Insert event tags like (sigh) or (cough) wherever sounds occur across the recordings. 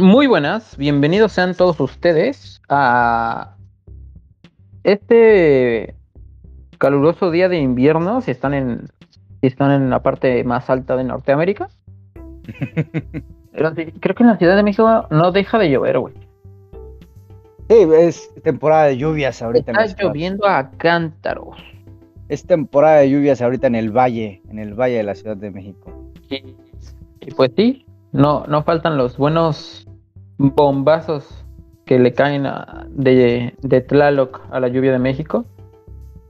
Muy buenas, bienvenidos sean todos ustedes a este caluroso día de invierno, si están en, si están en la parte más alta de Norteamérica. (laughs) Pero creo que en la Ciudad de México no deja de llover, güey. Sí, es temporada de lluvias ahorita. en Está ciudad. lloviendo a cántaros. Es temporada de lluvias ahorita en el valle, en el valle de la Ciudad de México. Y, y pues sí, no, no faltan los buenos bombazos que le caen a- de, de Tlaloc a la lluvia de México.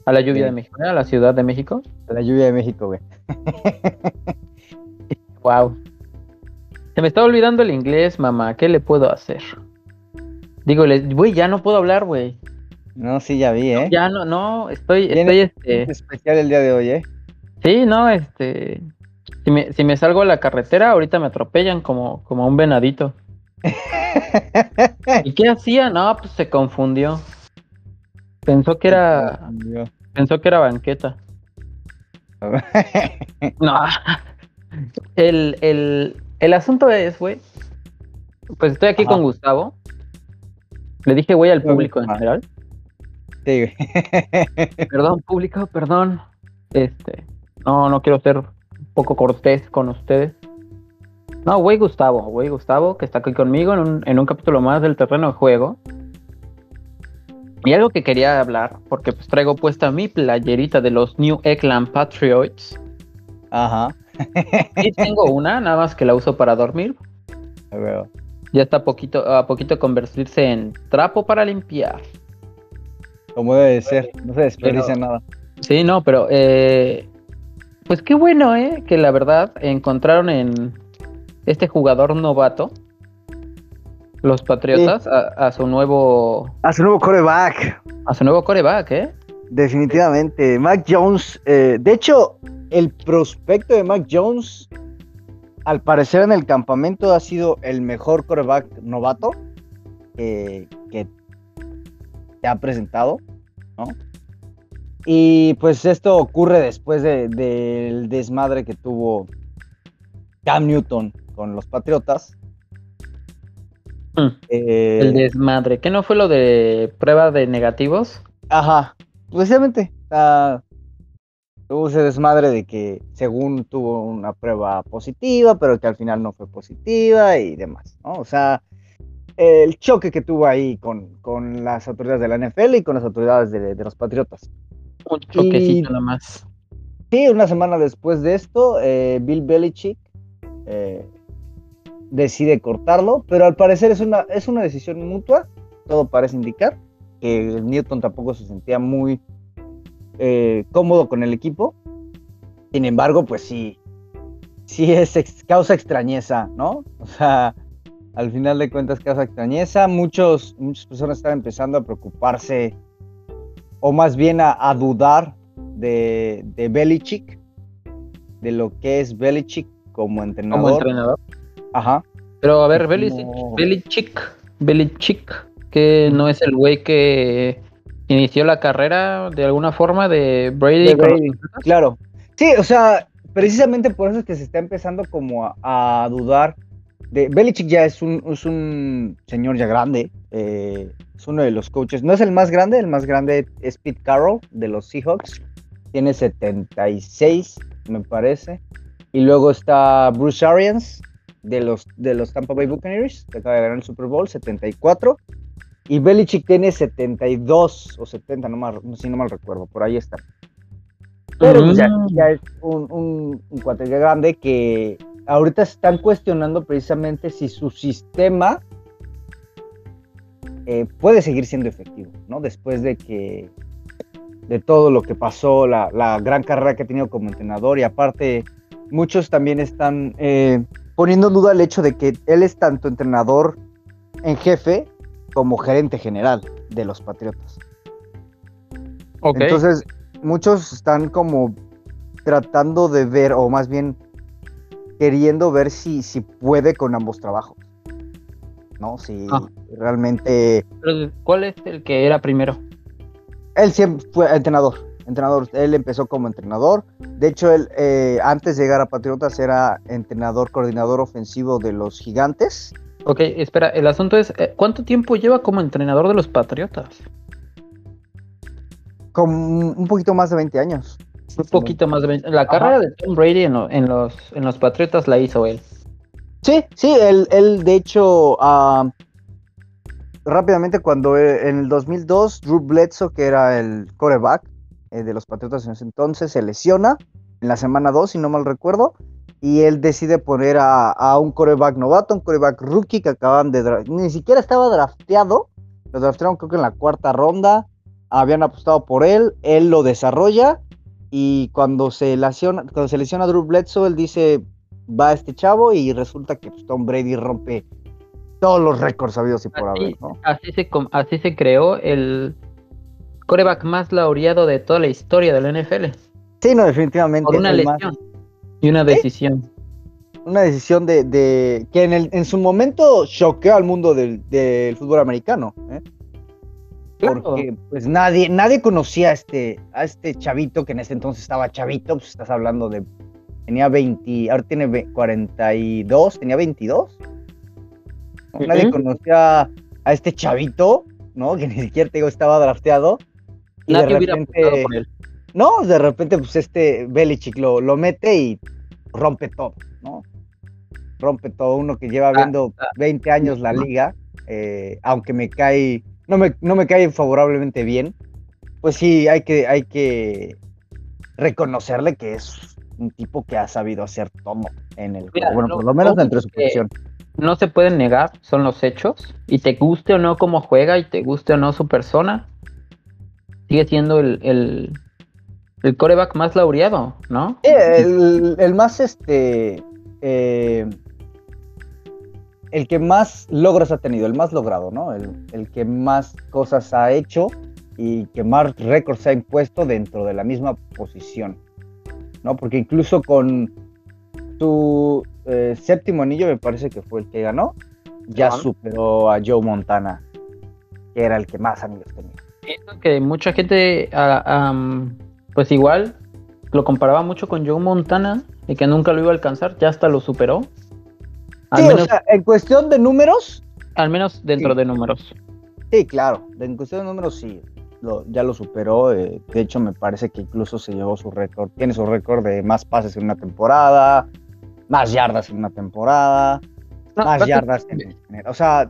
A la lluvia Sí. de México, a la Ciudad de México. La lluvia de México, güey. (laughs) Wow. Se me está olvidando el inglés, mamá. ¿Qué le puedo hacer? Digo, güey, ya no puedo hablar, güey. No, sí, ya vi, ¿eh? Ya no, no, estoy, estoy, este, Es especial el día de hoy, ¿eh? sí, no, este, si me, si me salgo a la carretera, ahorita me atropellan como, como un venadito. ¿Y qué hacía? No, pues se confundió. Pensó que era, pensó que era banqueta. (laughs) No. El, el, el asunto es, güey. Pues estoy aquí Ajá. con Gustavo. Le dije, güey, al público en general. Sí. (laughs) Perdón, público, perdón. Este, no, no quiero ser un poco cortés con ustedes. No, güey, Gustavo, güey, Gustavo, que está aquí conmigo en un, en un capítulo más del terreno de juego. Y algo que quería hablar, porque pues traigo puesta mi playerita de los New England Patriots. Ajá. Sí tengo (laughs) una, nada más que la uso para dormir. Ya está a poquito, a poquito convertirse en trapo para limpiar. Como debe de ser. No se desperdicia nada. Sí, no, pero eh, pues qué bueno, ¿eh? Que la verdad encontraron en este jugador novato, los Patriotas, a, a su nuevo A su nuevo coreback. a su nuevo coreback, ¿eh? Definitivamente. Mac Jones. eh, de hecho, el prospecto de Mac Jones, al parecer en el campamento, ha sido el mejor coreback novato eh, que se ha presentado, ¿no? Y pues esto ocurre después de- del desmadre que tuvo Cam Newton con los Patriotas. Mm, Eh, El desmadre. ¿Qué no fue lo de prueba de negativos? Ajá, precisamente. tuvo ese desmadre de que según tuvo una prueba positiva, pero que al final no fue positiva y demás, ¿no? O sea, el choque que tuvo ahí con, con las autoridades de la NFL y con las autoridades de, de los Patriotas. Un choquecito nada más. Sí, una semana después de esto, eh, Bill Belichick eh, decide cortarlo, pero al parecer es una, es una decisión mutua, todo parece indicar, que Newton tampoco se sentía muy eh, cómodo con el equipo. Sin embargo, pues sí, sí es ex- causa extrañeza, ¿no? O sea, al final de cuentas causa extrañeza. Muchos, muchas personas están empezando a preocuparse, o más bien a, a dudar de, de Belichick, de lo que es Belichick como entrenador. Como entrenador. Ajá. Pero a ver, Como- Belichick, Belichick, que no es el güey que inició la carrera de alguna forma de Brady. De. Claro. Sí, o sea, precisamente por eso es que se está empezando como a, a dudar. De, Belichick ya es un, es un señor ya grande. eh, es uno de los coaches. No es el más grande, el más grande es Pete Carroll de los Seahawks. Tiene 76, me parece. Y luego está Bruce Arians de los, de los Tampa Bay Buccaneers, que acaba de ganar el Super Bowl, 74. Y Belichick tiene 72 o 70, no mal, si no mal recuerdo, por ahí está. Pero pues, ya, Mm. ya es un, un, un cuate grande que ahorita están cuestionando precisamente si su sistema eh, puede seguir siendo efectivo, ¿no? Después de que de todo lo que pasó, la, la gran carrera que ha tenido como entrenador y aparte muchos también están eh, poniendo en duda el hecho de que él es tanto entrenador en jefe como gerente general de los Patriotas. Ok. Entonces, muchos están como tratando de ver, o más bien queriendo ver si, si puede con ambos trabajos. ¿No? Si Ah. realmente. Pero, ¿Cuál es el que era primero? Él siempre fue entrenador. Entrenador. Él empezó como entrenador. De hecho, él eh, antes de llegar a Patriotas era entrenador, coordinador ofensivo de los Gigantes Ok, espera, el asunto es, eh, ¿cuánto tiempo lleva como entrenador de los Patriotas? Con un poquito más de 20 años. Un poquito más de 20. La carrera de Tom Brady en, los, en los Patriotas la hizo él. Sí, sí, él, él de hecho, ah, rápidamente cuando eh, en el 2002, Drew Bledsoe, que era el coreback eh, de los Patriotas en ese entonces, se lesiona en la semana 2, si no mal recuerdo, y él decide poner a, un coreback novato, un coreback rookie que acaban de... Ni siquiera estaba drafteado, lo draftearon creo que en la cuarta ronda, habían apostado por él, él lo desarrolla y cuando se lesiona, cuando se lesiona Drew Bledsoe, él dice, va este chavo y resulta que pues, Tom Brady rompe todos los récords sabidos y por haber, Así se, así se creó el coreback más laureado de toda la historia de la NFL. Sí, no, definitivamente. Por una lesión y una decisión. Una decisión de, que en, el, en, su momento choqueó al mundo del, fútbol americano. ¿eh? Porque pues nadie, nadie conocía a este, a este chavito que en ese entonces estaba chavito, pues estás hablando de tenía 20, ahora tiene 42, tenía 22. Nadie conocía a este chavito, ¿no? Que ni siquiera te digo estaba drafteado. Nadie hubiera por él. No, de repente, pues este Belichick lo, lo mete y rompe todo, ¿no? Rompe todo. Uno que lleva ah, viendo 20 ah. años la liga, eh, aunque me cae, no me, no me cae favorablemente bien, pues sí, hay que, hay que reconocerle que es un tipo que ha sabido hacer todo en el juego. Bueno, por lo menos dentro de su posición. No se pueden negar, son los hechos. Y te guste o no cómo juega y te guste o no su persona, sigue siendo el, el, el coreback más laureado, ¿no? el, el, más este. Eh, el que más logros ha tenido, el más logrado, ¿no? El, el, que más cosas ha hecho y que más récords ha impuesto dentro de la misma posición. ¿no? Porque incluso con su eh, séptimo anillo, me parece que fue el que ganó, ya superó a Joe Montana, que era el que más anillos tenía. Pienso que mucha gente, pues igual, lo comparaba mucho con Joe Montana y que nunca lo iba a alcanzar, ya hasta lo superó. sí, o sea, en cuestión de números. Al menos dentro de números. Sí, claro, en cuestión de números sí ya lo superó. Eh, de hecho, me parece que incluso se llevó su récord. Tiene su récord de más pases en una temporada, más yardas en una temporada, más yardas en, O sea,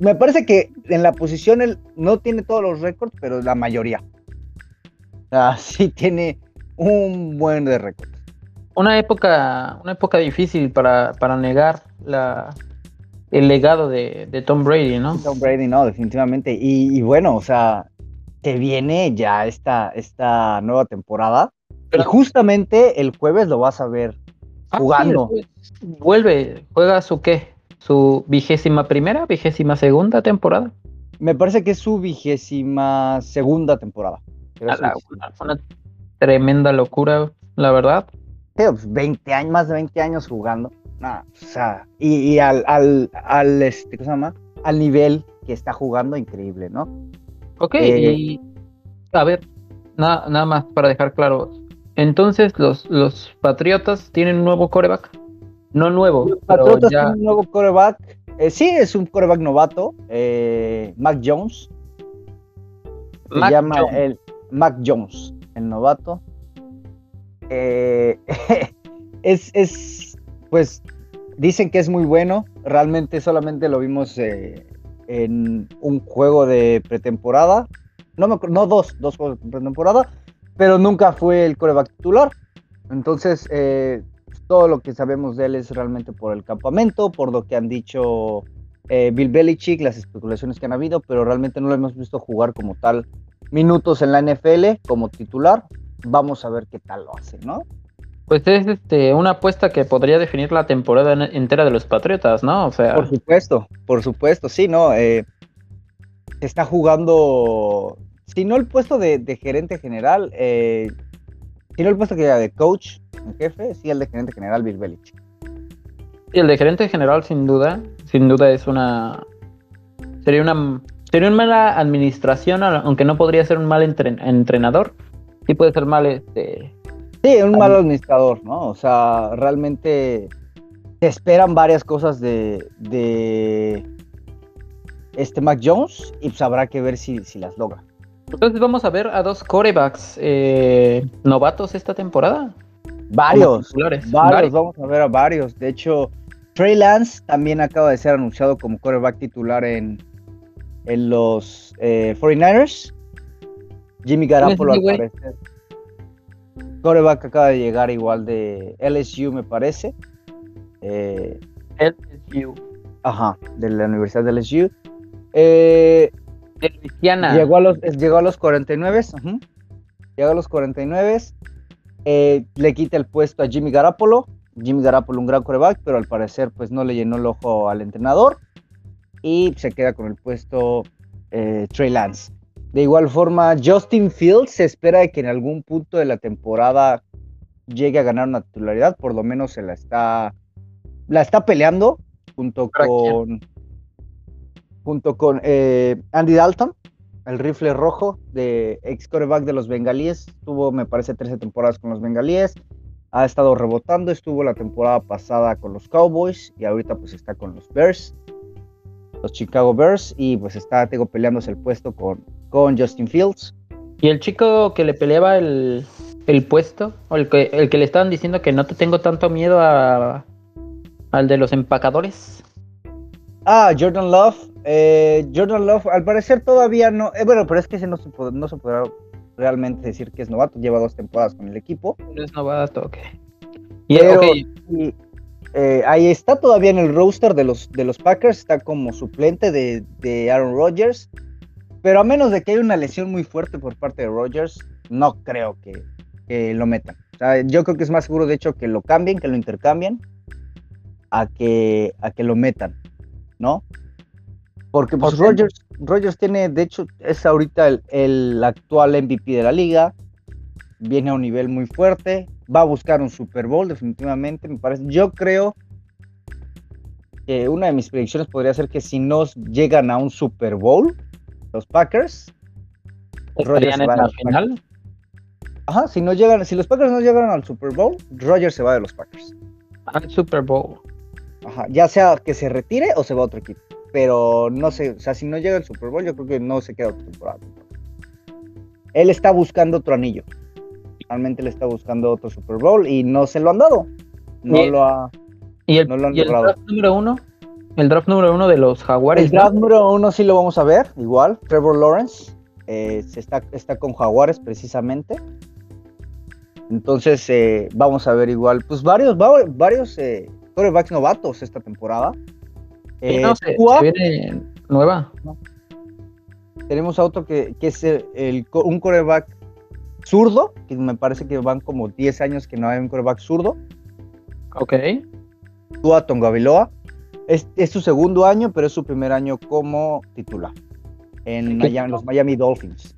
me parece que en la posición él no tiene todos los récords, pero la mayoría. O sea, (laughs) sí tiene un buen de récords. Una época, una época difícil para, para negar la, el legado de, Tom Brady, ¿no? Tom Brady, no, definitivamente. y, bueno, o sea, que viene ya esta, esta nueva temporada. y justamente el jueves lo vas a ver ah, jugando. vuelve, juega su qué? ¿Su vigésima primera, vigésima segunda temporada? Me parece que es su vigésima segunda temporada. una, tremenda locura, la verdad. 20 pues, años, más de 20 años jugando. o sea, y, al, al, al, este, ¿cómo se llama? Al nivel que está jugando, increíble, ¿no? Ok, eh, y a ver, nada más para dejar claro. Entonces, los, los Patriotas tienen un nuevo coreback. No nuevo. Los Patriotas un nuevo coreback. Eh, sí, es un coreback novato. Eh, Mac Jones. Se llama el Mac Jones, el novato. (laughs) es, es, pues, dicen que es muy bueno. Realmente solamente lo vimos en un juego de pretemporada. No, me, no dos, dos juegos de pretemporada, pero nunca fue el coreback titular. Entonces, eh, todo lo que sabemos de él es realmente por el campamento, por lo que han dicho eh, Bill Belichick, las especulaciones que han habido, pero realmente no lo hemos visto jugar como tal minutos en la NFL como titular. Vamos a ver qué tal lo hace, ¿no? Pues es este, una apuesta que podría definir la temporada entera de los Patriotas, ¿no? O sea. Por supuesto, por supuesto, sí, ¿no? Eh, está jugando. Si no el puesto de, gerente general, eh, si no el puesto que era de coach en jefe, sí el de gerente general Bill. Y el de gerente general, sin duda, sin duda es una. Sería una. Sería una mala administración, aunque no podría ser un mal entrenador. Sí puede ser mal este Sí, un mal administrador, ¿no? O sea, realmente Se esperan varias cosas de, de este Mac Jones y pues habrá que ver si, si las logra. Entonces vamos a ver a dos corebacks eh, novatos esta temporada. Varios, varios, vamos a ver a varios. De hecho, Trey Lance también acaba de ser anunciado como coreback titular en, en los 49ers. Eh, Jimmy Garoppolo al parecer. Coreback acaba de llegar igual de LSU, me parece. Eh, LSU. Ajá, de la Universidad de LSU. Eh, Llegó a los, llegó a los 49. Llegó a los 49. Eh, le quita el puesto a Jimmy Garapolo. Jimmy Garapolo, un gran coreback, pero al parecer pues no le llenó el ojo al entrenador. Y se queda con el puesto eh, Trey Lance. De igual forma, Justin Fields se espera que en algún punto de la temporada llegue a ganar una titularidad. Por lo menos se la está, la está peleando junto con junto con eh, Andy Dalton, el rifle rojo de ex coreback de los bengalíes. Tuvo, me parece, 13 temporadas con los bengalíes. Ha estado rebotando, estuvo la temporada pasada con los Cowboys y ahorita pues está con los Bears, los Chicago Bears y pues está tengo, peleándose el puesto con, con Justin Fields. Y el chico que le peleaba el, el puesto, o el que, el que le estaban diciendo que no te tengo tanto miedo a, al de los empacadores. Ah, Jordan Love. Eh, Jordan Love, al parecer todavía no. Eh, bueno, pero es que ese no se, no se podrá realmente decir que es novato. Lleva dos temporadas con el equipo. No es novato, ok. Eh, ahí está todavía en el roster de los, de los Packers. Está como suplente de, Aaron Rodgers. Pero a menos de que haya una lesión muy fuerte por parte de Rodgers, no creo que, lo metan. yo creo que es más seguro, de hecho, que lo cambien, que lo intercambien, a que, a que lo metan. ¿no? Porque pues Rogers, tiene, de hecho, es ahorita el, actual MVP de la liga, viene a un nivel muy fuerte, va a buscar un Super Bowl definitivamente, me parece. Yo creo que una de mis predicciones podría ser que si no llegan a un Super Bowl, los Packers, Rogers se va la final. Ajá, si no llegan, si los Packers no llegan al Super Bowl, Rogers se va de los Packers. Al Super Bowl ya sea que se retire o se va a otro equipo. Pero no sé, o sea, si no llega el Super Bowl, yo creo que no se queda otra temporada. Él está buscando otro anillo. Realmente le está buscando otro Super Bowl y no se lo han dado. No lo ha. ¿Y el, draft número uno? El draft número uno de los Jaguares. El draft número uno sí lo vamos a ver, igual. Trevor Lawrence eh, está, está con Jaguares precisamente. Entonces eh, vamos a ver igual, pues varios, varios eh, corebacks novatos esta temporada. Eh, viene nueva. Tenemos a otro que, es el, un coreback zurdo, que me parece que van como 10 años que no hay un coreback zurdo. Ok. Tua Tongaviloa. Es, es su segundo año, pero es su primer año como titular en los Miami Dolphins.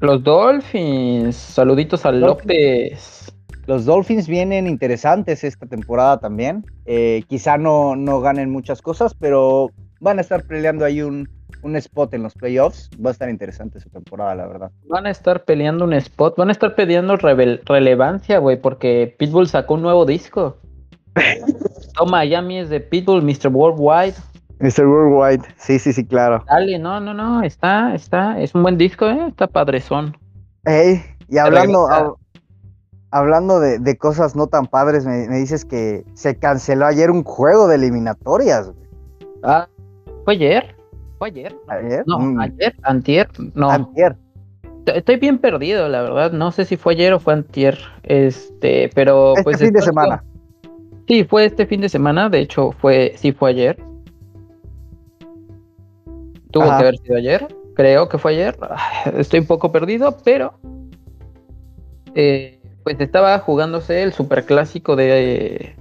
Los Dolphins, saluditos a López. Los Dolphins vienen interesantes esta temporada también. Eh, quizá no, no ganen muchas cosas, pero van a estar peleando ahí un, spot en los playoffs. Va a estar interesante su temporada, la verdad. Van a estar peleando un spot, van a estar peleando relevancia, güey, porque Pitbull sacó un nuevo disco. (laughs) Toma, Miami es de Pitbull, Mr. Worldwide. Mr. Worldwide, sí, sí, sí, claro. Dale, no, no, no, está, está, es un buen disco, ¿eh? Está padrezón. Ey, y hablando, hablando de, cosas no tan padres, me, dices que se canceló ayer un juego de eliminatorias. Ah, ¿fue ayer? ¿Fue ayer? ¿Ayer? No, mm. ayer, antier, no. Antier. Estoy bien perdido, la verdad. No sé si fue ayer o fue antier. Este, pero este pues. fin de semana. Sí, fue este fin de semana. De hecho, fue, sí fue ayer. Tuvo que haber sido ayer. Creo que fue ayer. Estoy un poco perdido, pero. Eh, pues estaba jugándose el superclásico de,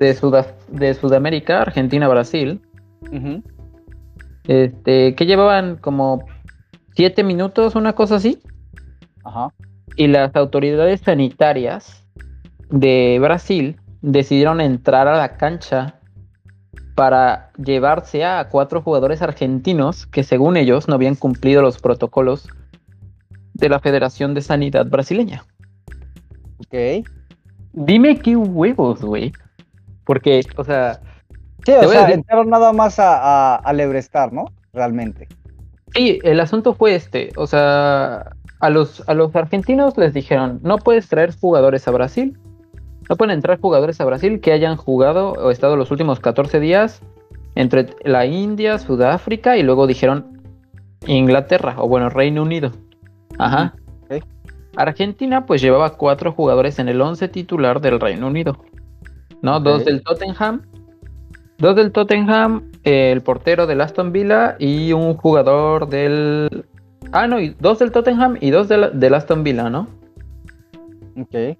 de, de Sudamérica, Argentina-Brasil. Este, que llevaban como siete minutos, una cosa así. Ajá. Y las autoridades sanitarias de Brasil decidieron entrar a la cancha para llevarse a cuatro jugadores argentinos que según ellos no habían cumplido los protocolos de la Federación de Sanidad brasileña. Ok. Dime qué huevos, güey. Porque, o sea. Sí, o sea, entraron nada más a, a, lebrestar, ¿no? Realmente. Sí, el asunto fue este. O sea, a los, a los argentinos les dijeron: no puedes traer jugadores a Brasil. No pueden entrar jugadores a Brasil que hayan jugado o estado los últimos 14 días entre la India, Sudáfrica y luego dijeron Inglaterra o bueno, Reino Unido. Ajá. Argentina pues llevaba cuatro jugadores en el 11 titular del Reino Unido. ¿No? Dos del Tottenham. Dos del Tottenham, el portero del Aston Villa y un jugador del... Ah, no, y dos del Tottenham y dos del, Aston Villa, ¿no? Ok.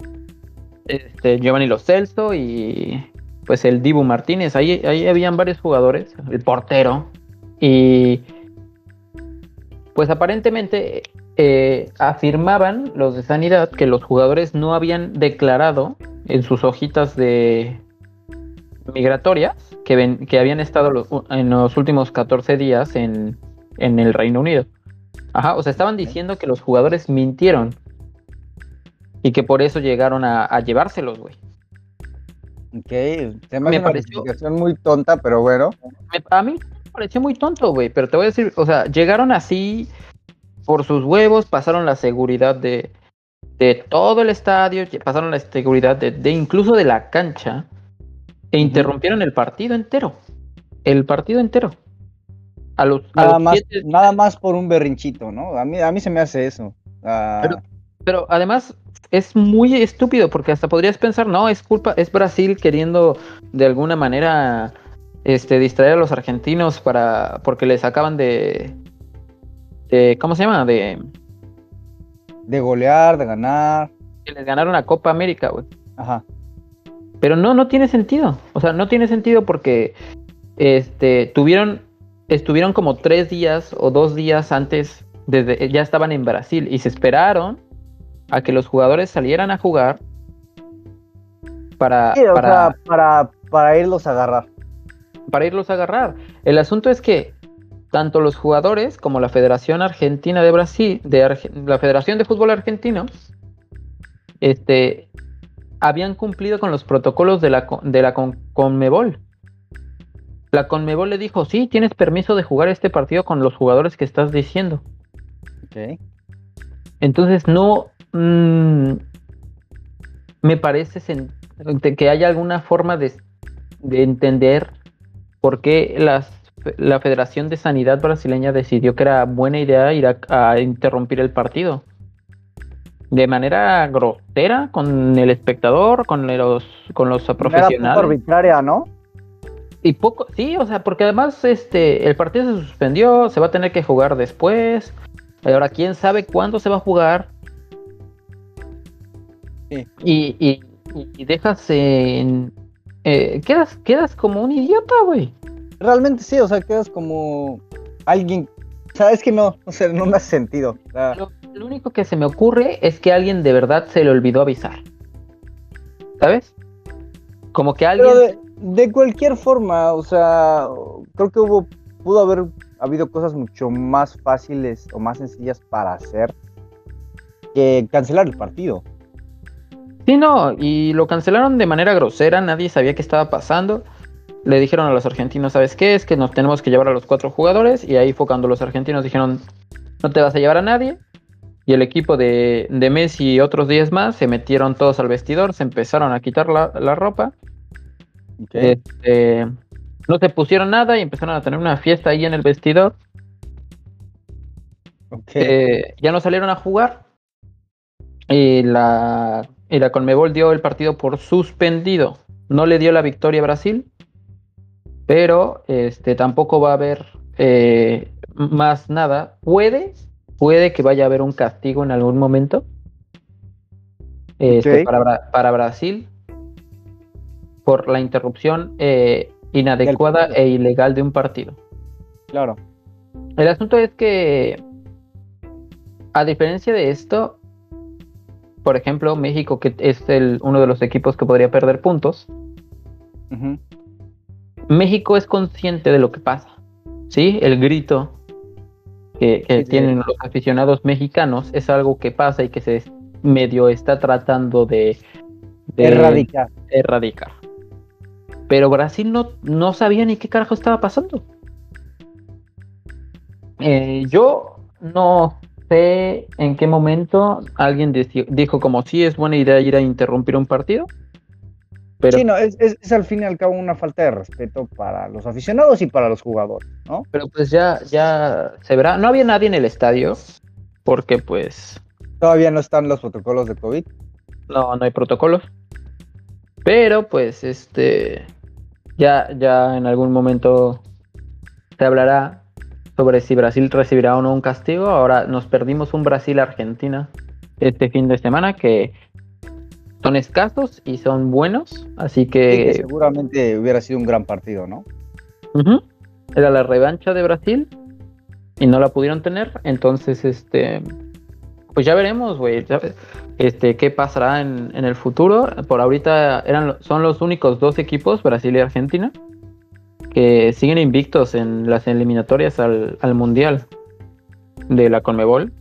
Este, Giovanni Lo Celso y pues el Dibu Martínez. Ahí, ahí habían varios jugadores, el portero. Y pues aparentemente eh, afirmaban los de sanidad que los jugadores no habían declarado en sus hojitas de migratorias que, ven, que habían estado en los últimos 14 días en, el Reino Unido. Ajá, o sea, estaban diciendo que los jugadores mintieron y que por eso llegaron a, llevárselos, güey. Ok, me, pareció muy tonta, pero bueno. a mí me pareció muy tonto, güey, pero te voy a decir, o sea, llegaron así por sus huevos, pasaron la seguridad de, de todo el estadio, pasaron la seguridad de, incluso de la cancha e interrumpieron el partido entero. El partido entero. A los, nada, más, nada más por un berrinchito, ¿no? A mí, a mí se me hace eso. Ah. Pero, además es muy estúpido porque hasta podrías pensar, no, es culpa, es Brasil queriendo de alguna manera este, distraer a los argentinos para porque les acaban de, ¿cómo se llama? De, de golear, de ganar. Que les ganaron la Copa América, güey. Ajá. Pero no, no tiene sentido. O sea, no tiene sentido porque este, tuvieron, estuvieron como tres días o dos días antes, desde, ya estaban en Brasil y se esperaron a que los jugadores salieran a jugar para, para, para, para irlos a agarrar. Para irlos a agarrar. El asunto es que tanto los jugadores como la Federación Argentina de Brasil, de la Federación de Fútbol Argentino, este, habían cumplido con los protocolos de la, de la Conmebol. La Conmebol le dijo, sí, tienes permiso de jugar este partido con los jugadores que estás diciendo. Entonces no mm, me parece que haya alguna forma de, de entender por qué las la Federación de Sanidad brasileña decidió que era buena idea ir a, interrumpir el partido. De manera grosera con el espectador, con los, con los profesionales. Era arbitraria, ¿no? Y poco, sí, o sea, porque además este, el partido se suspendió, se va a tener que jugar después. Ahora, quién sabe cuándo se va a jugar. Y, y, y, dejas en. Eh, quedas, quedas como un idiota, güey realmente sí, o sea, quedas como alguien, sabes que no, o sea, no me hace sentido. lo, único que se me ocurre es que alguien de verdad se le olvidó avisar. ¿Sabes? Como que alguien... Pero de, cualquier forma, o sea, creo que hubo, pudo haber habido cosas mucho más fáciles o más sencillas para hacer que cancelar el partido. Sí, no, y lo cancelaron de manera grosera, nadie sabía qué estaba pasando le dijeron a los argentinos, ¿sabes qué? Es que nos tenemos que llevar a los cuatro jugadores y ahí fue cuando los argentinos dijeron, no te vas a llevar a nadie. Y el equipo de, Messi y otros 10 más se metieron todos al vestidor, se empezaron a quitar la, ropa. Este, no se pusieron nada y empezaron a tener una fiesta ahí en el vestidor. Eh, ya no salieron a jugar. Y la, y la Conmebol dio el partido por suspendido. No le dio la victoria a Brasil pero este, tampoco va a haber eh, más nada. Puede, puede que vaya a haber un castigo en algún momento este, para, Brasil por la interrupción eh, inadecuada e ilegal de un partido. Claro. El asunto es que, a diferencia de esto, por ejemplo, México, que es el, uno de los equipos que podría perder puntos, México es consciente de lo que pasa, ¿sí? El grito que, tienen los aficionados mexicanos es algo que pasa y que se medio está tratando de, erradicar. erradicar. Pero Brasil no, no sabía ni qué carajo estaba pasando. Eh, yo no sé en qué momento alguien dijo como si es buena idea ir a interrumpir un partido. Pero, sí, no, es, es, al fin y al cabo una falta de respeto para los aficionados y para los jugadores, ¿no? Pero pues ya, ya se verá. No había nadie en el estadio, porque pues... Todavía no están los protocolos de COVID. No, no hay protocolos. Pero pues este ya, ya en algún momento se hablará sobre si Brasil recibirá o no un castigo. Ahora nos perdimos un Brasil-Argentina este fin de semana que son escasos y son buenos, así que... seguramente hubiera sido un gran partido, ¿no? Era la revancha de Brasil y no la pudieron tener, entonces este pues ya veremos, güey, este, qué pasará en, el futuro. Por ahorita eran, son los únicos dos equipos, Brasil y Argentina, que siguen invictos en las eliminatorias al, Mundial de la Conmebol.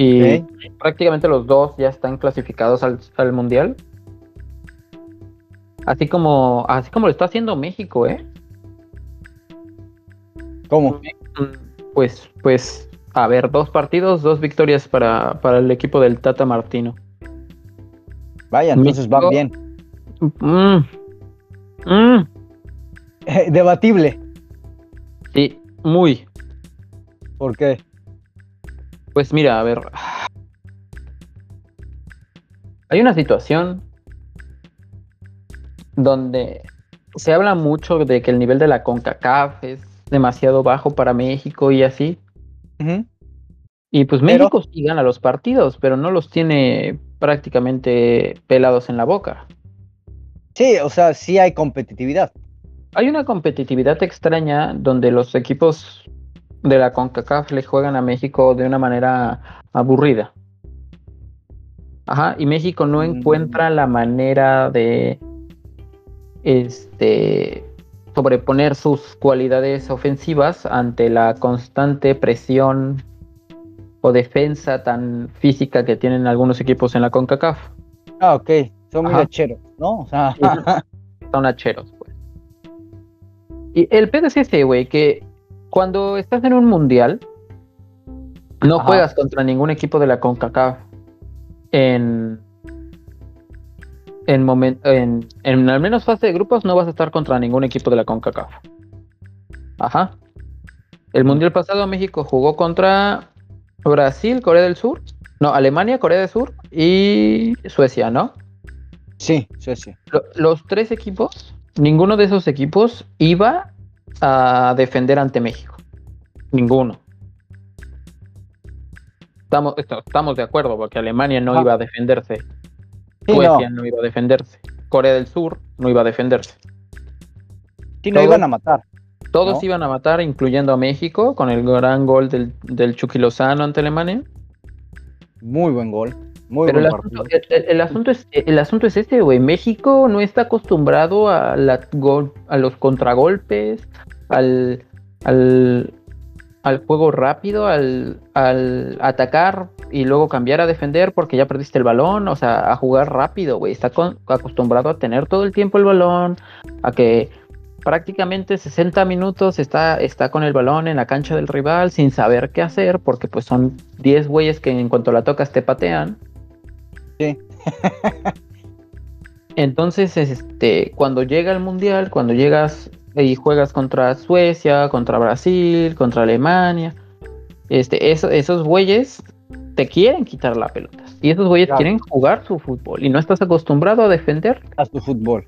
Y prácticamente los dos ya están clasificados al, al, Mundial. Así como, así como lo está haciendo México, ¿eh? ¿Cómo? Pues, pues a ver, dos partidos, dos victorias para, el equipo del Tata Martino. Vaya, entonces van bien. Mm, mm. (laughs) Debatible. Sí, muy. ¿Por qué? Pues mira, a ver. Hay una situación donde se habla mucho de que el nivel de la CONCACAF es demasiado bajo para México y así. Y pues México sí gana los partidos, pero no los tiene prácticamente pelados en la boca. Sí, o sea, sí hay competitividad. Hay una competitividad extraña donde los equipos de la CONCACAF le juegan a México de una manera aburrida. Ajá, y México no mm. encuentra la manera de este sobreponer sus cualidades ofensivas ante la constante presión o defensa tan física que tienen algunos equipos en la CONCACAF. Ah, ok. Son muy hacheros, ¿no? O sea... (laughs) son hacheros, pues. Y el pedo es güey, que cuando estás en un mundial, no juegas contra ningún equipo de la CONCACAF en en, en, en al menos fase de grupos no vas a estar contra ningún equipo de la CONCACAF. Ajá. El mundial pasado México jugó contra Brasil, Corea del Sur, no, Alemania, Corea del Sur y Suecia, ¿no? Sí, Suecia. los tres equipos, ninguno de esos equipos iba a defender ante México. Ninguno. Estamos, estamos de acuerdo, porque Alemania no ah. iba a defenderse. Suecia no. iba a defenderse. Corea del Sur no iba a defenderse. Sí, no iban a matar. Todos iban a matar, incluyendo a México, con el gran gol del, del Chucky Lozano ante Alemania. Muy buen gol. Muy Pero el, asunto, el, asunto, es, el asunto es este, güey. México no está acostumbrado a, la, a los contragolpes, al, al, al juego rápido, al, al, atacar y luego cambiar a defender porque ya perdiste el balón, o sea, a jugar rápido, güey. Está acostumbrado a tener todo el tiempo el balón, a que prácticamente 60 minutos está, está con el balón en la cancha del rival sin saber qué hacer porque pues son 10 güeyes que en cuanto la tocas te patean. Sí. Entonces, este, cuando llega el mundial, cuando llegas y juegas contra Suecia, contra Brasil, contra Alemania. Este, esos güeyes te quieren quitar la pelota. Y esos güeyes quieren jugar su fútbol. Y no estás acostumbrado a defender. A su fútbol.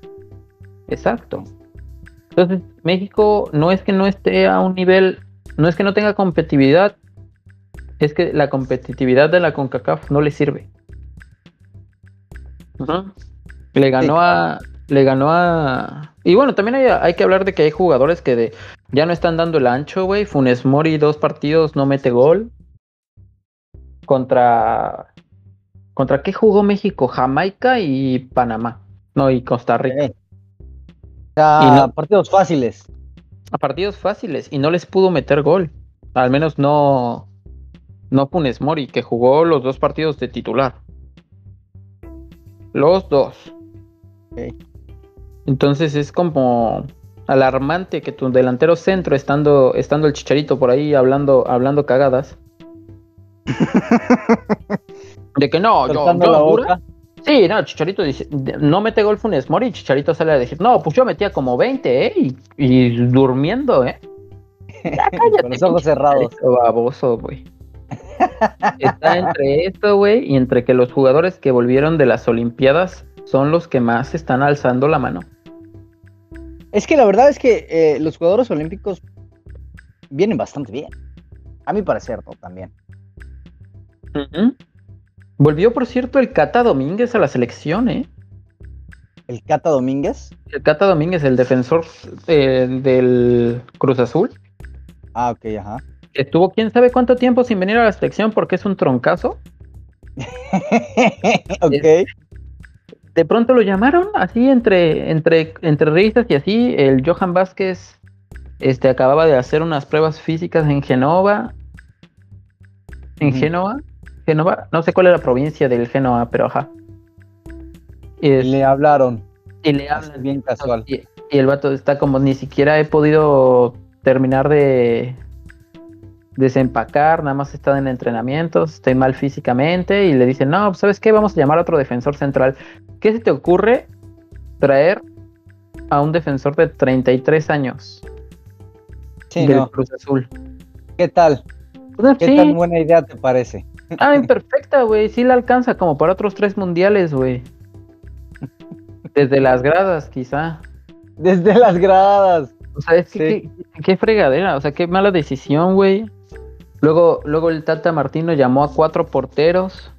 Exacto. Entonces, México no es que no esté a un nivel, no es que no tenga competitividad, es que la competitividad de la CONCACAF no le sirve. Le ganó a. Le ganó a. Y bueno, también hay, que hablar de que hay jugadores que ya no están dando el ancho, güey. Funes Mori, dos partidos, no mete gol. Contra. ¿Contra qué jugó México? Jamaica y Panamá. No, y Costa Rica. A partidos fáciles. A partidos fáciles. Y no les pudo meter gol. Al menos no. No Funes Mori, que jugó los dos partidos de titular. Los dos. Entonces es como alarmante que tu delantero centro, estando, estando el chicharito por ahí hablando, hablando cagadas. (laughs) de que no, yo, yo boca. Sí, no, Chicharito dice, no mete gol Funes Mori, y Chicharito sale a decir, no, pues yo metía como 20, ¿eh? Y, y durmiendo, ¿eh? Ya cállate, (laughs) Con los ojos cerrados. Baboso, güey. Está entre esto, güey, y entre que los jugadores que volvieron de las Olimpiadas son los que más están alzando la mano. Es que la verdad es que eh, los jugadores olímpicos vienen bastante bien. A mi parecer, ¿no? También. Volvió, por cierto, el Cata Domínguez a la selección, ¿eh? El Cata Domínguez. El Cata Domínguez, el defensor eh, del Cruz Azul. Ah, ok, ajá. Que estuvo quién sabe cuánto tiempo sin venir a la selección porque es un troncazo. (laughs) ok. De pronto lo llamaron así entre, entre, entre risas y así. El Johan Vázquez este, acababa de hacer unas pruebas físicas en Genova. En. Génova. Génova. No sé cuál es la provincia del Génova, pero ajá. Y Es- le hablaron. y le hablan. bien casual. Y, y el vato está como ni siquiera he podido terminar de desempacar, nada más está en entrenamientos, estoy mal físicamente y le dicen, no, pues, ¿sabes qué? Vamos a llamar a otro defensor central. ¿Qué se te ocurre traer a un defensor de 33 años Sí, del no. Cruz Azul? ¿Qué tal? Pues, ¿Qué sí, tan buena idea te parece? ah, (laughs) imperfecta, güey, sí la alcanza como para otros tres mundiales, güey. Desde las gradas, quizá. Desde las gradas. O sea, es que Sí. qué, qué fregadera, o sea, qué mala decisión, güey. Luego, luego el Tata Martino llamó a cuatro porteros.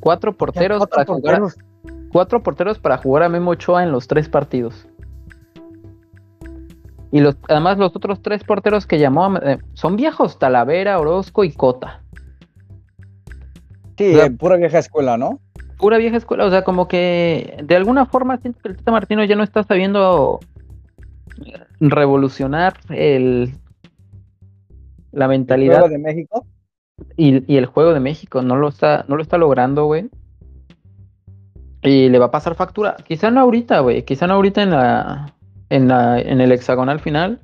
Cuatro porteros Cuatro para jugar. porteros. Cuatro porteros para jugar a Memo Ochoa en los tres partidos. Y los, además los otros tres porteros que llamó eh, son viejos, Talavera, Orozco y Cota. Sí, O sea, eh, pura vieja escuela, ¿no? Pura vieja escuela, o sea, como que de alguna forma siento que el Tata Martino ya no está sabiendo revolucionar el la mentalidad Juego de México. y, y el juego de México no lo está, no lo está logrando, güey. Y le va a pasar factura. Quizá no ahorita, güey. Quizá no ahorita en la, en la, en el hexagonal final.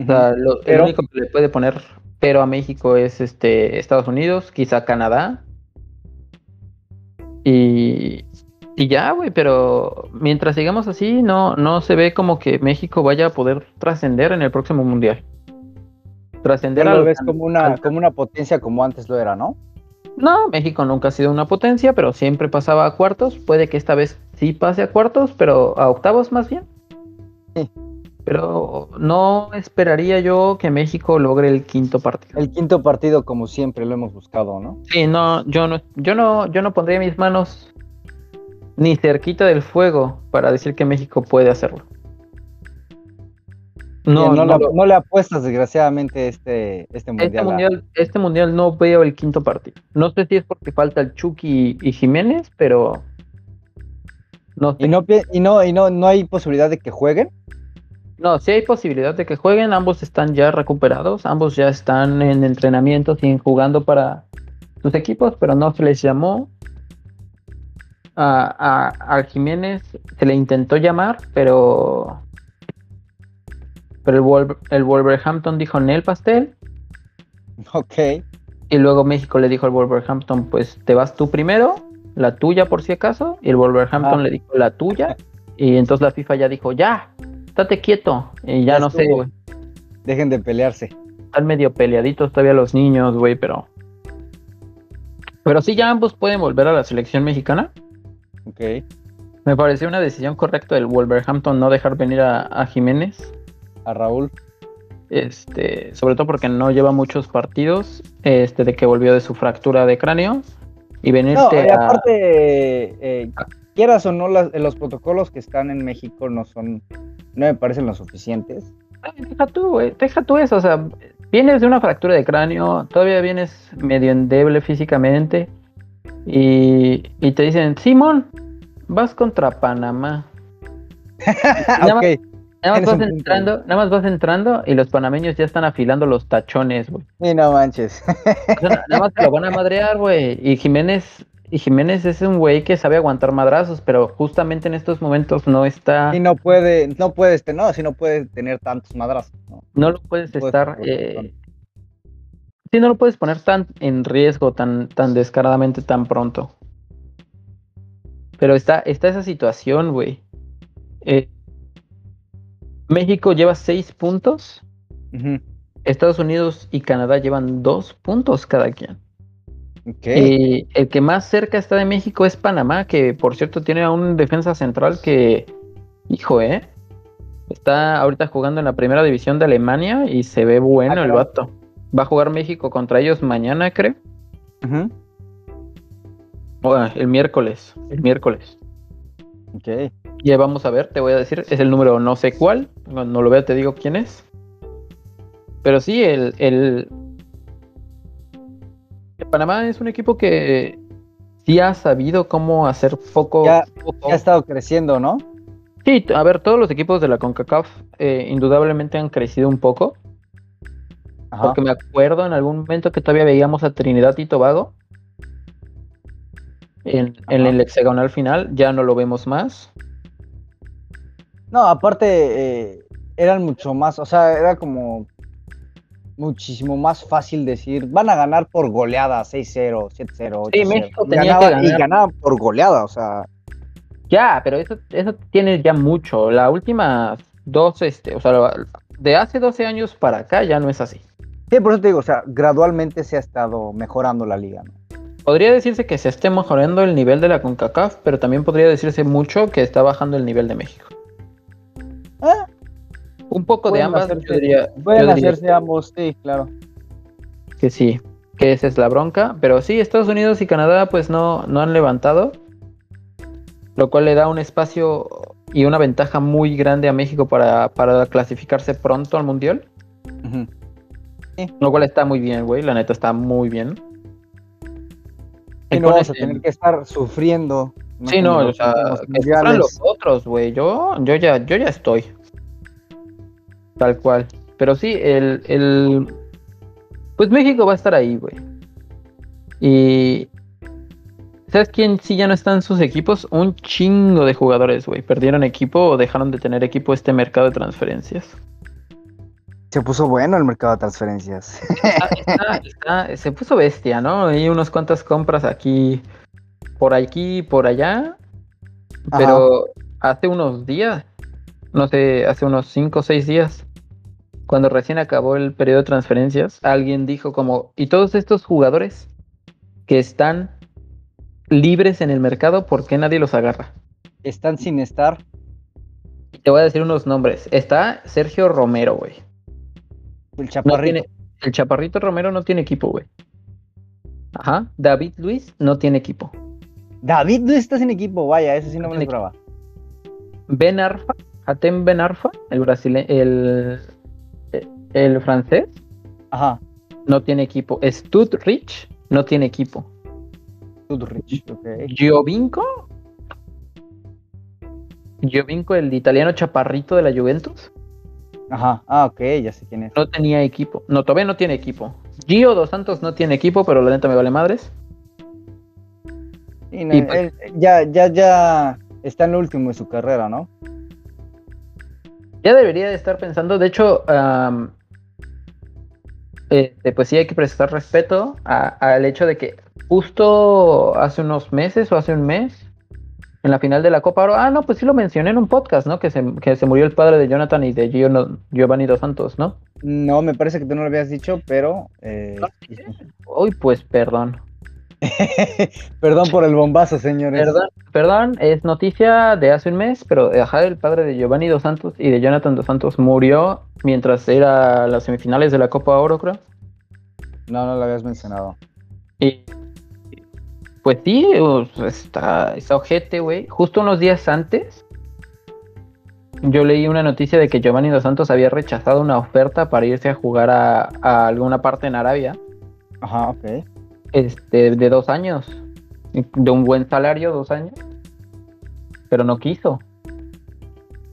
O sea, lo- el Pero- único que le puede poner pero a México es este Estados Unidos, quizá Canadá. Y, y ya, güey, pero mientras sigamos así, no, no se ve como que México vaya a poder trascender en el próximo mundial. Trascender Ya lo ves como una, como una potencia como antes lo era, ¿no? no, México nunca ha sido una potencia, pero siempre pasaba a cuartos. Puede que esta vez sí pase a cuartos, pero a octavos más bien. Sí. Pero no esperaría yo que México logre el quinto partido. El quinto partido, como siempre lo hemos buscado, ¿no? Sí, no, yo no, yo no, yo no pondría mis manos ni cerquita del fuego para decir que México puede hacerlo. No, no, no le, no le apuestas desgraciadamente este, este mundial. este a- mundial, este mundial no veo el quinto partido. No sé si es porque falta el Chucky y Jiménez, pero no sé. Y no y no, y no, no hay posibilidad de que jueguen. No, sí hay posibilidad de que jueguen, ambos están ya recuperados, ambos ya están en entrenamientos y en jugando para sus equipos, pero no se les llamó. A, a, a Jiménez se le intentó llamar, pero pero el, Wolver- el Wolverhampton dijo en el pastel Ok. y luego México le dijo al Wolverhampton, pues te vas tú primero, la tuya por si acaso, y el Wolverhampton Ah. le dijo la tuya, y entonces la FIFA ya dijo, ya, estate quieto, y ya, Ya no sé, güey. Dejen de pelearse. Están medio peleaditos todavía los niños, güey, pero. Pero sí, ya ambos pueden volver a la selección mexicana. Ok. Me pareció una decisión correcta del Wolverhampton no dejar venir a, a Jiménez. A Raúl. Este, sobre todo porque no lleva muchos partidos. Este, de que volvió de su fractura de cráneo. Y No, venirte a. aparte, eh, quieras o no, las- los protocolos que están en México no son, no me parecen los suficientes. Ay, Deja tú. Deja tú eso. O sea, vienes de una fractura de cráneo. Todavía vienes medio endeble físicamente. Y, y te dicen, Simón, vas contra Panamá. (laughs) Ok. Nada más vas entrando, nada más vas entrando y los panameños ya están afilando los tachones, güey. Y no manches. O sea, na- nada más te lo van a madrear, güey. Y Jiménez y Jiménez es un güey que sabe aguantar madrazos, pero justamente en estos momentos no está. Y no puede, no puedes, no, si no puede tener tantos madrazos. No, no lo puedes estar. Eh, sí, no lo puedes poner tan en riesgo, tan, tan descaradamente, tan pronto. Pero está, está esa situación, güey. Eh, México lleva seis puntos. Estados Unidos y Canadá llevan dos puntos cada quien. Y el que más cerca está de México es Panamá, que por cierto tiene a un defensa central que, hijo, ¿eh? Está ahorita jugando en la primera división de Alemania y se ve bueno ah, el vato. Va a jugar México contra ellos mañana, creo. el miércoles. El miércoles. Ok. Ya vamos a ver, te voy a decir. Es el número no sé cuál. Cuando lo vea te digo quién es. Pero sí, el, el, Panamá es un equipo que sí ha sabido cómo hacer poco. Ya, ha estado creciendo, ¿no? Sí, a ver, todos los equipos de la CONCACAF eh, indudablemente han crecido un poco. Porque me acuerdo en algún momento que todavía veíamos a Trinidad y Tobago en, en el hexagonal final, ya no lo vemos más. No, aparte eh, eran mucho más, o sea, era como muchísimo más fácil decir, van a ganar por goleada 6-0, 7-0. Sí, México tenía que ganar. Y ganaban por goleada, o sea. Ya, pero eso, eso tiene ya mucho. La última dos, este, o sea, de hace 12 años para acá ya no es así. Sí, por eso te digo, o sea, gradualmente se ha estado mejorando la liga, ¿no? Podría decirse que se esté mejorando el nivel de la CONCACAF, pero también podría decirse mucho que está bajando el nivel de México. Ah, un poco de ambas, yo diría. Pueden hacerse ambos, sí, claro. Que sí, que esa es la bronca. Pero sí, Estados Unidos y Canadá pues no, no han levantado. Lo cual le da un espacio y una ventaja muy grande a México para, para clasificarse pronto al Mundial. Lo cual está muy bien, güey. La neta está muy bien. Y no vamos a tener que estar sufriendo. Sí, no, o sea, que los otros, güey. Yo, yo, ya, yo ya estoy. Tal cual. Pero sí, el, el... Pues México va a estar ahí, güey. Y... ¿Sabes quién sí ya no está en sus equipos? Un chingo de jugadores, güey. Perdieron equipo o dejaron de tener equipo este mercado de transferencias. Se puso bueno el mercado de transferencias. se puso bestia, ¿no? Hay unas cuantas compras aquí, por aquí, por allá. Pero hace unos días, no sé, hace unos 5 o 6 días, cuando recién acabó el periodo de transferencias, alguien dijo como, ¿y todos estos jugadores que están libres en el mercado, por qué nadie los agarra? Están sin estar. Te voy a decir unos nombres. Está Sergio Romero, güey. El chaparrito. el chaparrito Romero no tiene equipo, güey. Ajá. David Luis no tiene equipo. David Luis está sin equipo, vaya, eso sí no, me lo esperaba. Ben Arfa, Atem Ben Arfa, el brasileño, el el francés. Ajá. No tiene equipo. Rich no tiene equipo. Rich, ok. Giovinco. Giovinco, el italiano chaparrito de la Juventus. Ajá, ah, ok, ya sé quién es. No tenía equipo. No, todavía no tiene equipo. Gio Dos Santos no tiene equipo, pero la neta me vale madres. Y pues ya, ya, ya está en último de su carrera, ¿no? Ya debería de estar pensando, de hecho, este, pues sí hay que prestar respeto al hecho de que justo hace unos meses o hace un mes, en la final de la Copa Oro, ah, no, pues sí lo mencioné en un podcast, ¿no? Que se, que se murió el padre de Jonathan y de Giovanni Dos Santos, ¿no? No, me parece que tú no lo habías dicho, pero... Eh... Uy, pues perdón. (laughs) perdón por el bombazo, señores. Perdón, perdón, es noticia de hace un mes, pero ajá, el padre de Giovanni Dos Santos y de Jonathan Dos Santos murió mientras era las semifinales de la Copa Oro, creo. No, no lo habías mencionado. Y pues sí, está, está ojete, güey. Justo unos días antes, yo leí una noticia de que Giovanni Dos Santos había rechazado una oferta para irse a jugar a, a alguna parte en Arabia. Ajá, ok este, de dos años, de un buen salario, dos años, pero no quiso.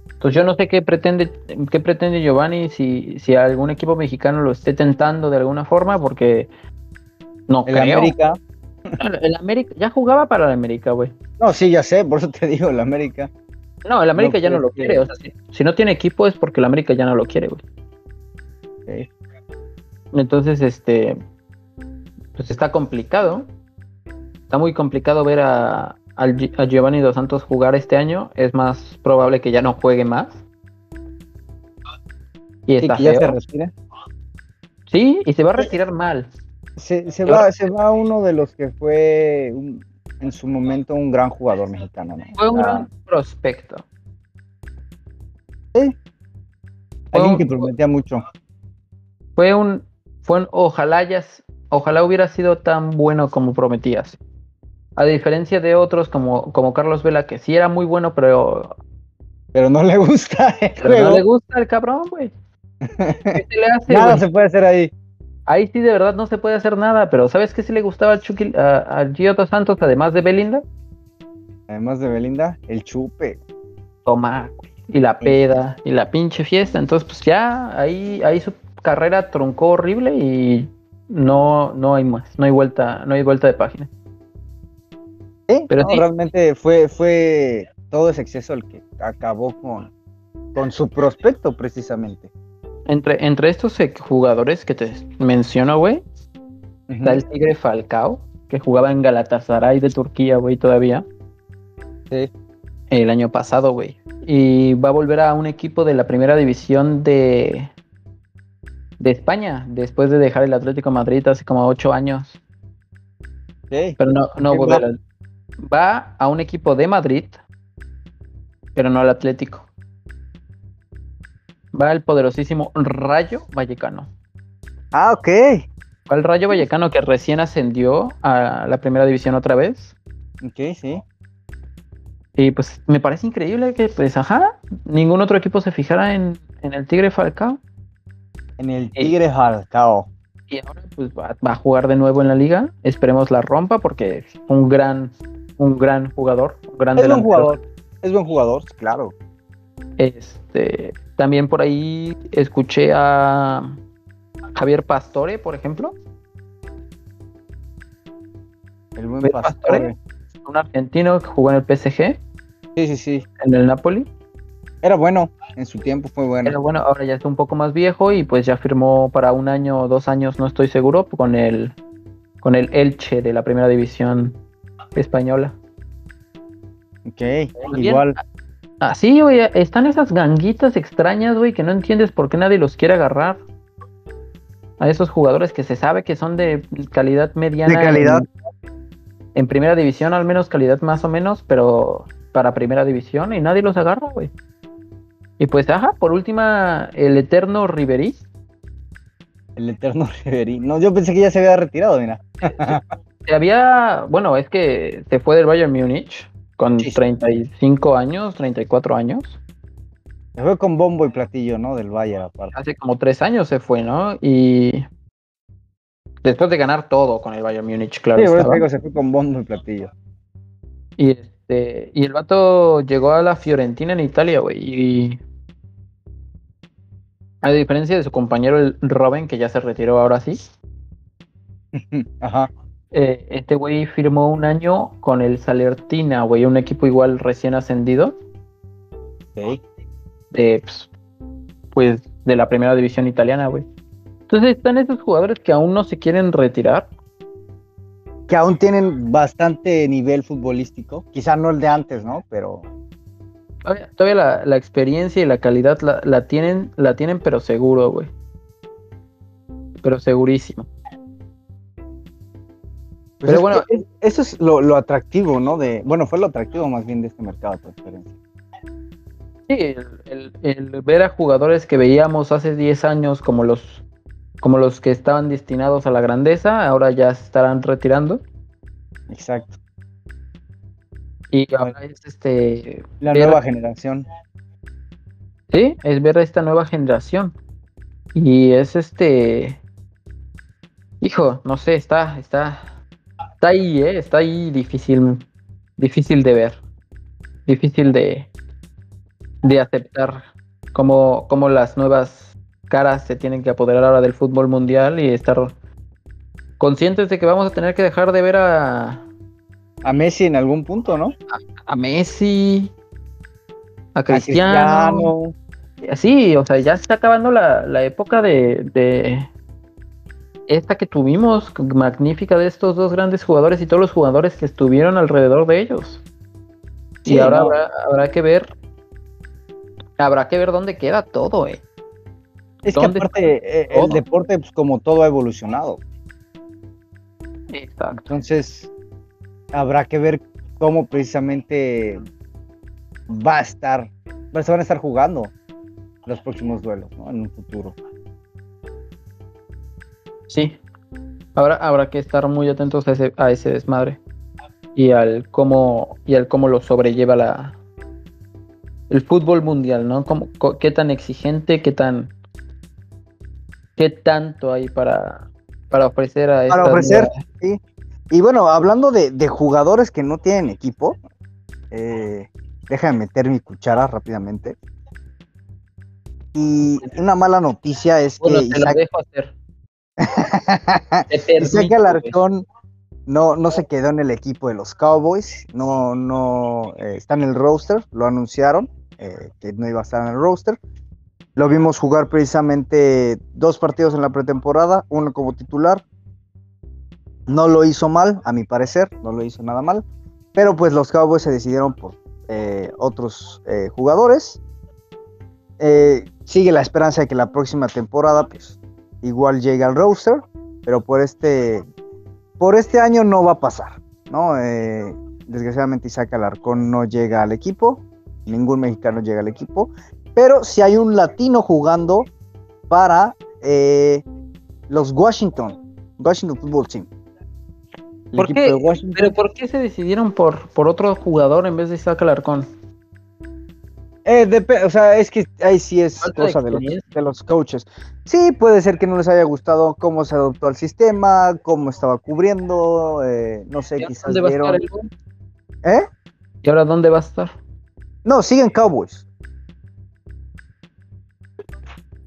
Entonces yo no sé qué pretende, qué pretende Giovanni, si, si algún equipo mexicano lo esté tentando de alguna forma, porque no el América, (clears throat) El América, ya jugaba para el América, güey. No, sí, ya sé, por eso te digo, el América. No, el América No ya no lo quiere. O sea, si, si no tiene equipo es porque el América ya no lo quiere, güey. Entonces, este, pues está complicado. Está muy complicado ver a, Giovanni Dos Santos jugar este año. Es más probable que ya no juegue más. Y Sí, está que ya se feo. respira. Sí, y se va a retirar mal. Se, se Y va, se va uno de los que fue un- en su momento un gran jugador mexicano, ¿no? Fue un Ah, gran prospecto. Alguien fue que un- prometía mucho. Fue un, fue un ojalá ya, s- ojalá hubiera sido tan bueno como prometías. A diferencia de otros como, como Carlos Vela, que sí era muy bueno, pero, Pero no le gusta el pero no le gusta el cabrón, güey. ¿Qué se le hace, (laughs) Nada se puede hacer ahí. Ahí sí de verdad no se puede hacer nada, pero ¿sabes qué sí le gustaba al Chucky, a, a Gio Dos Santos, además de Belinda? Además de Belinda, el chupe. Güey, y la peda, y la pinche fiesta. Entonces, pues ya ahí, ahí su carrera troncó horrible y no, no hay más, no hay vuelta, no hay vuelta de página. Sí, Pero no, sí. realmente fue, fue todo ese exceso el que acabó con, con su prospecto, precisamente. Entre, entre estos eh, jugadores que te menciono, güey, está el Tigre Falcao, que jugaba en Galatasaray de Turquía, güey, todavía. Sí. El año pasado, güey. Y va a volver a un equipo de la primera división de, de España, después de dejar el Atlético de Madrid hace como ocho años. Pero no, no ¿Quién volver al- Va a un equipo de Madrid, pero no al Atlético. Va al poderosísimo Rayo Vallecano. Ah, ok. Va al Rayo Vallecano que recién ascendió a la primera división otra vez. Ok, sí. Y pues me parece increíble que, pues, ajá, ningún otro equipo se fijara en, en el Tigre Falcao. En el Tigre Jalcao. Y ahora pues va, va a jugar de nuevo en la liga. Esperemos la rompa porque es un gran, un gran jugador, un gran Es buen delantero. jugador. Es buen jugador, claro. Este, también por ahí escuché a Javier Pastore, por ejemplo, El buen ¿Ves, Pastore. Pastore? un argentino que jugó en el PSG, Sí, sí, sí. en el Napoli. Era bueno. En su tiempo fue bueno. Pero bueno, ahora ya está un poco más viejo y pues ya firmó para un año o dos años, no estoy seguro, con el con el Elche de la primera división española. Ok. Igual. Así, güey, están esas ganguitas extrañas, güey, que no entiendes por qué nadie los quiere agarrar. A esos jugadores que se sabe que son de calidad mediana. De calidad. En, en primera división, al menos calidad más o menos, pero para primera división y nadie los agarra, güey. Y pues, ajá, por última, el eterno Riverí. El eterno (laughs) Riverí. No, yo pensé que ya se había retirado, mira. (laughs) Se había, bueno, es que se fue del Bayern Múnich con Sí, sí. 35 años, 34 años. Se fue con bombo y platillo, ¿no? Del Bayern, aparte. hace como tres años se fue, ¿no? Y después de ganar todo con el Bayern Múnich, claro. Sí, estaba. digo, se fue con bombo y platillo. Y este, y el vato llegó a la Fiorentina en Italia, güey. Y a diferencia de su compañero el Robin, que ya se retiró ahora sí, (laughs) Ajá. eh, este güey firmó un año con el Salertina, güey, un equipo igual recién ascendido, Ok. de, pues, pues, de la primera división italiana, güey. Entonces están esos jugadores que aún no se quieren retirar, Que aún tienen bastante nivel futbolístico. Quizá no el de antes, ¿no? Pero Todavía, todavía la, la experiencia y la calidad la, la tienen, la tienen, pero seguro, güey. Pero segurísimo. Pues Pero es bueno- es- eso es lo, lo atractivo, ¿no? De, bueno, fue lo atractivo más bien de este mercado de transferencias. Sí, el, el- el ver a jugadores que veíamos hace 10 años como los, como los que estaban destinados a la grandeza, ahora ya se estarán retirando. Exacto. Y ahora es este. La ver- nueva generación. Sí, es ver a esta nueva generación. Y es este. Hijo, no sé, está, está. Está ahí, eh, está ahí difícil. Difícil de ver. Difícil de. de aceptar. Cómo, cómo las nuevas caras se tienen que apoderar ahora del fútbol mundial y estar conscientes de que vamos a tener que dejar de ver a, A Messi en algún punto, ¿no? a Messi, a A Cristiano. Sí, o sea, ya se está acabando la, la época de, de esta que tuvimos, magnífica de estos dos grandes jugadores y todos los jugadores que estuvieron alrededor de ellos. y ahora no. habrá, habrá que ver, habrá que ver dónde queda todo, eh. Es que ¿Dónde aparte, eh, el deporte, pues como todo ha evolucionado. Exacto. Entonces, habrá que ver cómo precisamente va a estar, pues, se van a estar jugando los próximos duelos, ¿no? En un futuro. Sí. Ahora habrá que estar muy atentos a ese, a ese desmadre. Y al cómo, y al cómo lo sobrelleva la el fútbol mundial, ¿no? Cómo- qué tan exigente, qué tan qué tanto hay para, para ofrecer a Para estas ofrecer. nuevas- Y bueno, hablando de, de jugadores que no tienen equipo, eh, déjame meter mi cuchara rápidamente. Y una mala noticia es que te lo Isaac, dejo hacer. (laughs) Te Isaac Alarcón no, no se quedó en el equipo de los Cowboys, no, no eh, está en el roster, lo anunciaron eh, que no iba a estar en el roster. Lo vimos jugar precisamente dos partidos en la pretemporada, uno como titular. No lo hizo mal, a mi parecer, no lo hizo nada mal. Pero pues los Cowboys se decidieron por eh, otros eh, jugadores. Eh, sigue la esperanza de que la próxima temporada pues igual llegue al roster, pero por este por este año no va a pasar, ¿no? Desgraciadamente Isaac Alarcón no llega al equipo, ningún mexicano llega al equipo, pero si hay un latino jugando para los Washington, Washington Football Team. El ¿Por qué? Pero ¿por qué se decidieron por, por otro jugador en vez de Isaac Alarcón? Eh, o sea, es que ahí sí es cosa de los, de los coaches. Sí, puede ser que no les haya gustado cómo se adoptó al sistema, cómo estaba cubriendo, eh, no sé, ¿Y ahora quizás ¿Dónde va a vieron... estar el gol? ¿Eh? ¿Y ahora dónde va a estar? No, siguen Cowboys.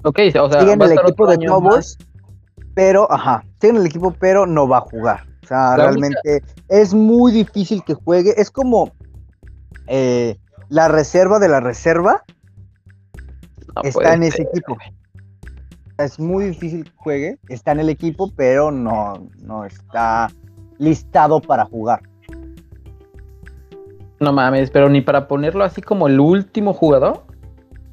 Ok, o sea, siguen el equipo de Cowboys, pero, ajá, siguen el equipo, pero no va a jugar. Sea, La realmente es muy difícil que juegue. Es como eh, la reserva de la reserva No está en ese ser, equipo. Es muy difícil que juegue, está en el equipo, pero no, no está listado para jugar. No mames, pero ni para ponerlo así como el último jugador.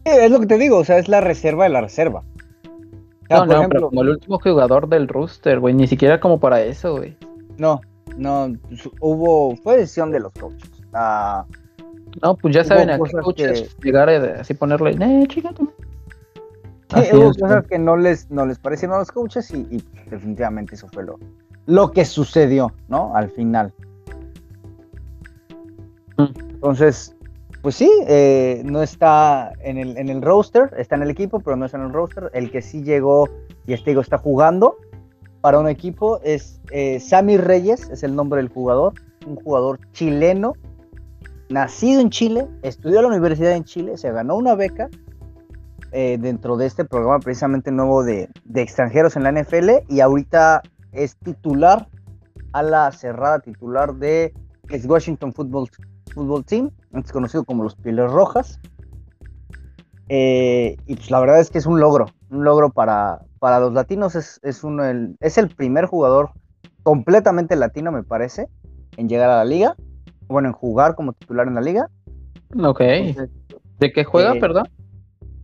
Sí, es lo que te digo, o sea, es la reserva de la reserva. O sea, No, no, ejemplo, pero como el último jugador del rooster, güey. Ni siquiera como para eso, güey. No, no, hubo, fue decisión de los coaches. Ah, No, pues ya saben a coaches llegar a así ponerle, eh, chígate. Sí, hubo es, cosas que no les, no les parecieron a los coaches y, y definitivamente eso fue lo, lo que sucedió, ¿no? Al final. Mm. Entonces, pues sí, eh, no está en el, en el roster, está en el equipo, pero no está en el roster. El que sí llegó y este digo, está jugando para un equipo es eh, Sammy Reyes, es el nombre del jugador, un jugador chileno, nacido en Chile, estudió en la universidad en Chile, se ganó una beca eh, dentro de este programa precisamente nuevo de, extranjeros en la NFL y ahorita es titular a la cerrada titular de Washington Football, Football Team, antes conocido como los Pieles Rojas. Eh, y pues la verdad es que es un logro, un logro para, para los latinos, es, es, uno, el, es el primer jugador completamente latino, me parece, en llegar a la liga, bueno, en jugar como titular en la liga. Ok. Entonces, ¿De qué juega, eh, perdón?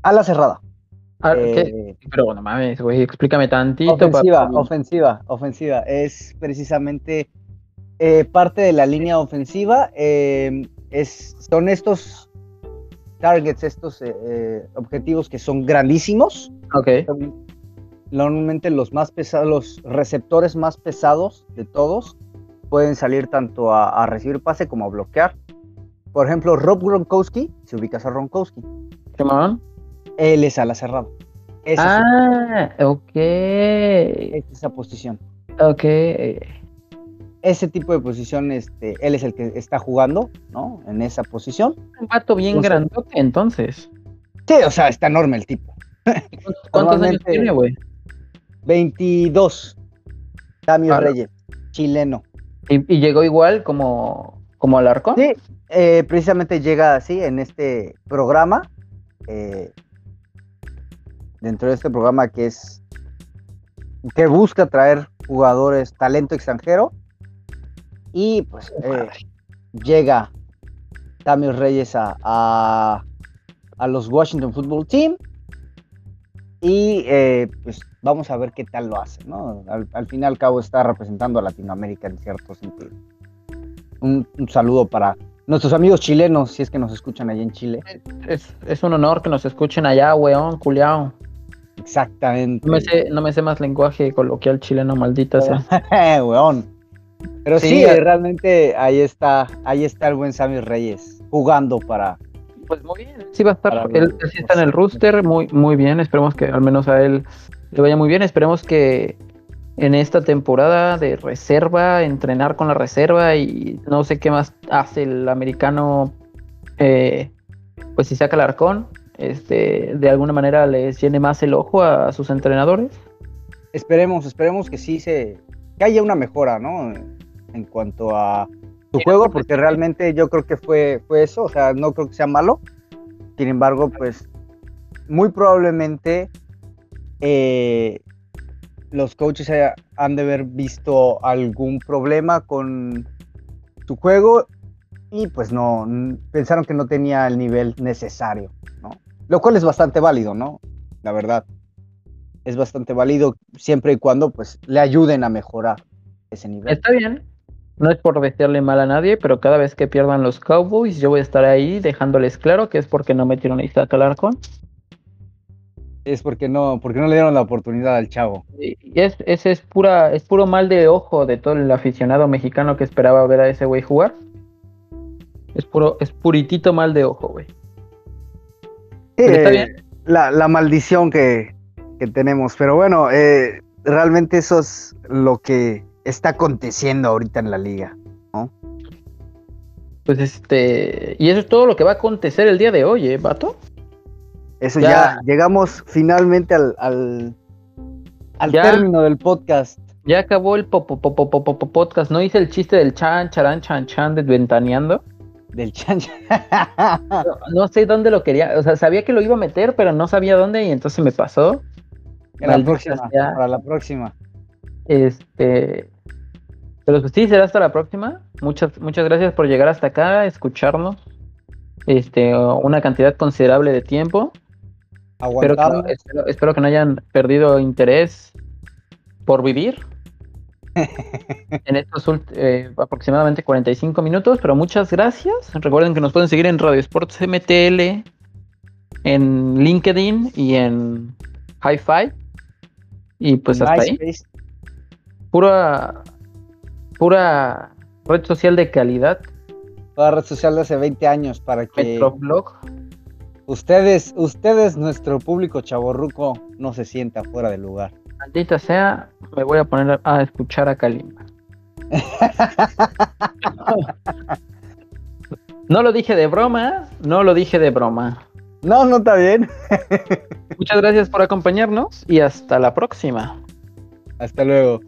a la cerrada. Ah. Eh, Pero no mames, güey, explícame tantito. Ofensiva, papi. ofensiva, ofensiva. Es precisamente eh, parte de la línea ofensiva. es, son estos targets, estos objetivos que son grandísimos. Ok. Son Normalmente los más pesados, los receptores más pesados de todos pueden salir tanto a, a recibir pase como a bloquear. Por ejemplo, Rob Gronkowski, si ubicas a Gronkowski, Simón. él es a la cerrada. Esa es Ah, ok. es esa posición. Ok. ese tipo de posición, este, él es el que está jugando, ¿no? En esa posición. Un vato bien Entonces- grandote, entonces. Sí, o sea, está enorme el tipo. ¿Cuántos- ¿Cuántos años tiene, güey? 22. Sammy Ah. Reyes, chileno. ¿Y, y llegó igual como, como Alarcón? Sí, eh, precisamente llega así en este programa. eh, dentro de este programa que es que busca traer jugadores talento extranjero y pues eh, llega Sammy Reyes a, a, a los Washington Football Team y eh, pues vamos a ver qué tal lo hace, ¿no? Al, al fin y al cabo está representando a Latinoamérica en cierto sentido. Un, un saludo para nuestros amigos chilenos, si es que nos escuchan allá en Chile. Es, es un honor que nos escuchen allá, weón, culiao. Exactamente. No me sé, no me sé más lenguaje coloquial chileno, maldita sea. (laughs) Weón. Pero sí, Sí, eh, realmente ahí está, ahí está el buen Sammy Reyes jugando para. Pues muy bien, sí va a estar, él, él sí está en el rooster, muy, muy bien, esperemos que al menos a él le vaya muy bien, esperemos que en esta temporada de reserva, entrenar con la reserva y no sé qué más hace el americano, eh, pues si saca el arcón, este, de alguna manera les llene más el ojo a, sus entrenadores. Esperemos, esperemos que sí se. que haya una mejora, ¿no? En cuanto a su juego, porque porque realmente yo creo que fue, fue eso. O sea, no creo que sea malo. Sin embargo, pues muy probablemente eh, los coaches haya- han de haber visto algún problema con su juego y pues no, pensaron que no tenía el nivel necesario, ¿no? Lo cual es bastante válido, ¿no? La verdad. Es bastante válido siempre y cuando pues le ayuden a mejorar ese nivel. Está bien, no es por desearle mal a nadie, pero cada vez que pierdan los Cowboys, yo voy a estar ahí dejándoles claro que es porque no metieron a Isaac Alarcón. Es porque no, porque no le dieron la oportunidad al chavo. Y es, ese es pura, es puro mal de ojo de todo el aficionado mexicano que esperaba ver a ese güey jugar. Es puro, es puritito mal de ojo, güey. Pero está Eh, bien. La, la maldición que, que tenemos. Pero bueno, eh, realmente eso es lo que está aconteciendo ahorita en la liga. Pues este. Y eso es todo lo que va a acontecer el día de hoy, ¿eh, vato? Eso Ya. ya, llegamos finalmente al, al, al Ya. término del podcast. Ya acabó el popo podcast. No hice el chiste del chan, charán, chan, chan, desventaneando. Del chancha. No, no sé dónde lo quería. O sea, sabía que lo iba a meter, pero no sabía dónde y entonces me pasó. En la próxima, para la próxima. Este. Pero pues sí, será hasta la próxima. Muchas, muchas gracias por llegar hasta acá, escucharnos. Este, una cantidad considerable de tiempo. Espero que, no, Aguantamos. espero, espero que no hayan perdido interés por vivir (laughs) en estos eh, aproximadamente 45 minutos. Pero muchas gracias. Recuerden que nos pueden seguir en Radio Sports MTL, en LinkedIn y en Hi-Fi. Y pues hasta ahí. Pura pura red social de calidad, Toda red social de hace 20 años para que Metroblog. ustedes, ustedes, nuestro público chaborruco, no se sienta fuera de lugar. Maldita sea, me voy a poner a, escuchar a Kalimba. (laughs) No lo dije de broma, no lo dije de broma. No, no está bien. Muchas gracias por acompañarnos y hasta la próxima. Hasta luego.